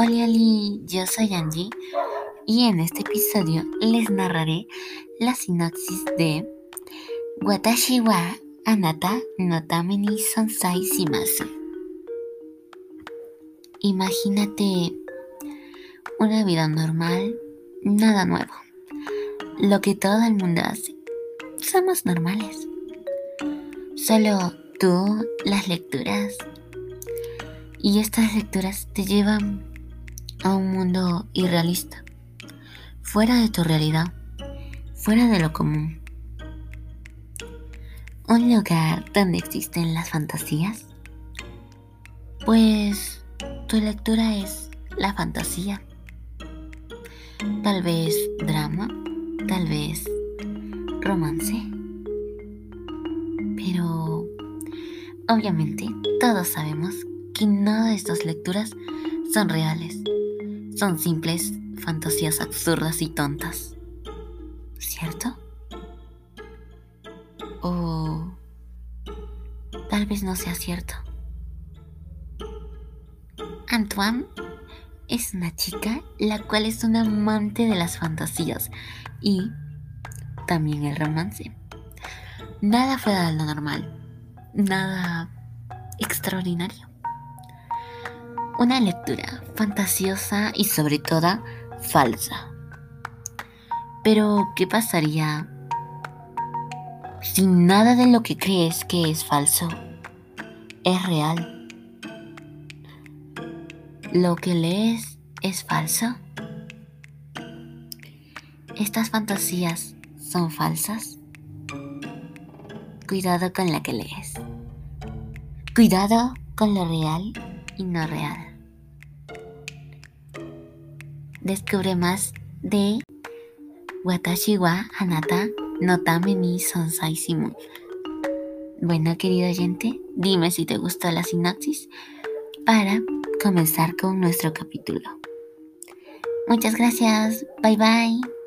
Hola, hola, yo soy Angie y en este episodio les narraré la sinopsis de Watashi wa Anata no Tame Sonsai Shimasu. Imagínate una vida normal, nada nuevo. Lo que todo el mundo hace. Somos normales. Solo tú, las lecturas. Y estas lecturas te llevan a un mundo irrealista, fuera de tu realidad, fuera de lo común. Un lugar donde existen las fantasías. Pues tu lectura es la fantasía. Tal vez drama, tal vez romance. Pero obviamente todos sabemos que nada de estas lecturas son reales. Son simples fantasías absurdas y tontas. ¿Cierto? O tal vez no sea cierto. Antoine es una chica la cual es una amante de las fantasías y también el romance. Nada fuera de lo normal, nada extraordinario. Una lectura fantasiosa y sobre todo falsa. Pero, ¿qué pasaría si nada de lo que crees que es falso es real? ¿Lo que lees es falso? ¿Estas fantasías son falsas? Cuidado con la que lees. Cuidado con lo real y no real. Descubre más de Watashi wa Anata no Tame ni Sonsai Simu. Bueno, querido oyente, dime si te gustó la sinopsis para comenzar con nuestro capítulo. Muchas gracias. Bye bye.